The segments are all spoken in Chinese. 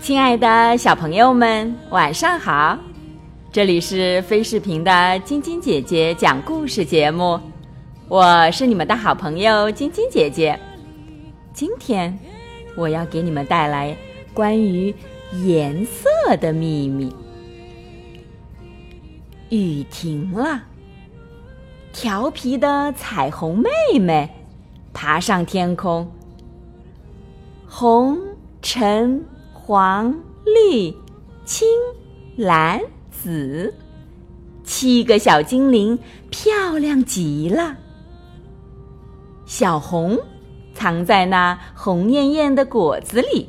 亲爱的小朋友们，晚上好！这里是飞视频的晶晶姐姐讲故事节目，我是你们的好朋友晶晶姐姐。今天我要给你们带来关于颜色的秘密。雨停了，调皮的彩虹妹妹爬上天空，红、橙、黄、绿、青、蓝。紫，七个小精灵漂亮极了。小红藏在那红艳艳的果子里。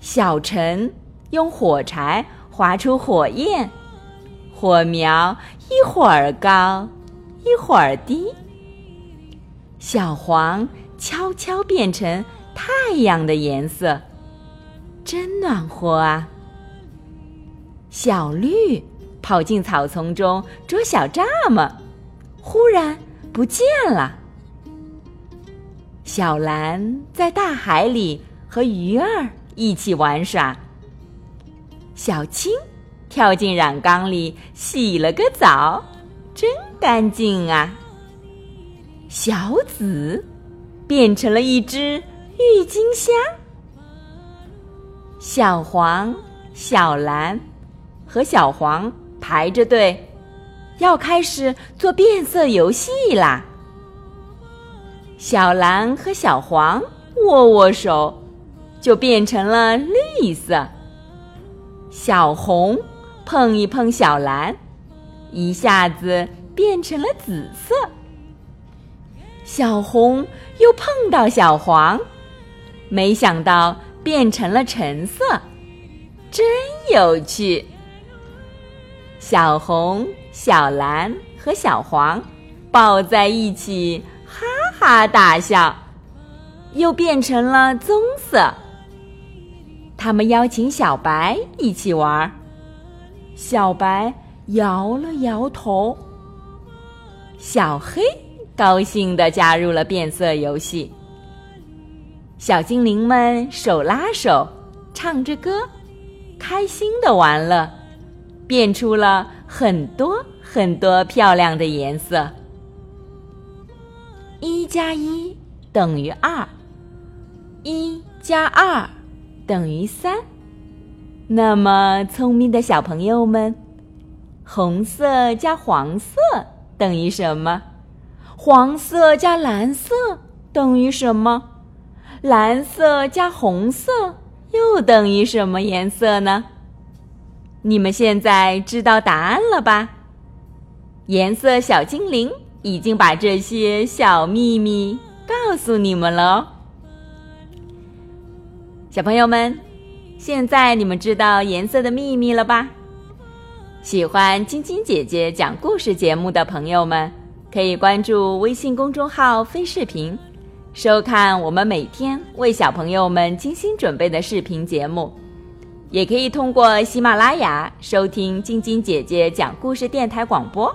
小陈用火柴划出火焰，火苗一会儿高，一会儿低。小黄悄悄变成太阳的颜色，真暖和啊！小绿跑进草丛中捉小蚱蜢，忽然不见了。小蓝在大海里和鱼儿一起玩耍。小青跳进染缸里洗了个澡，真干净啊。小紫变成了一只郁金香。小黄、小蓝。和小黄排着队，要开始做变色游戏啦。小蓝和小黄握握手，就变成了绿色。小红碰一碰小蓝，一下子变成了紫色。小红又碰到小黄，没想到变成了橙色，真有趣。小红、小蓝和小黄抱在一起，哈大笑，又变成了棕色。他们邀请小白一起玩，小白摇了摇头。小黑高兴地加入了变色游戏。小精灵们手拉手，唱着歌，开心地玩乐。变出了很多很多漂亮的颜色。一加一等于二，一加二等于三。那么聪明的小朋友们，红色加黄色等于什么？黄色加蓝色等于什么？蓝色加红色又等于什么颜色呢？你们现在知道答案了吧？颜色小精灵已经把这些小秘密告诉你们了。小朋友们，现在你们知道颜色的秘密了吧？喜欢晶晶姐姐讲故事节目的朋友们，可以关注微信公众号“飞视频”，收看我们每天为小朋友们精心准备的视频节目。也可以通过喜马拉雅收听晶晶姐姐讲故事电台广播。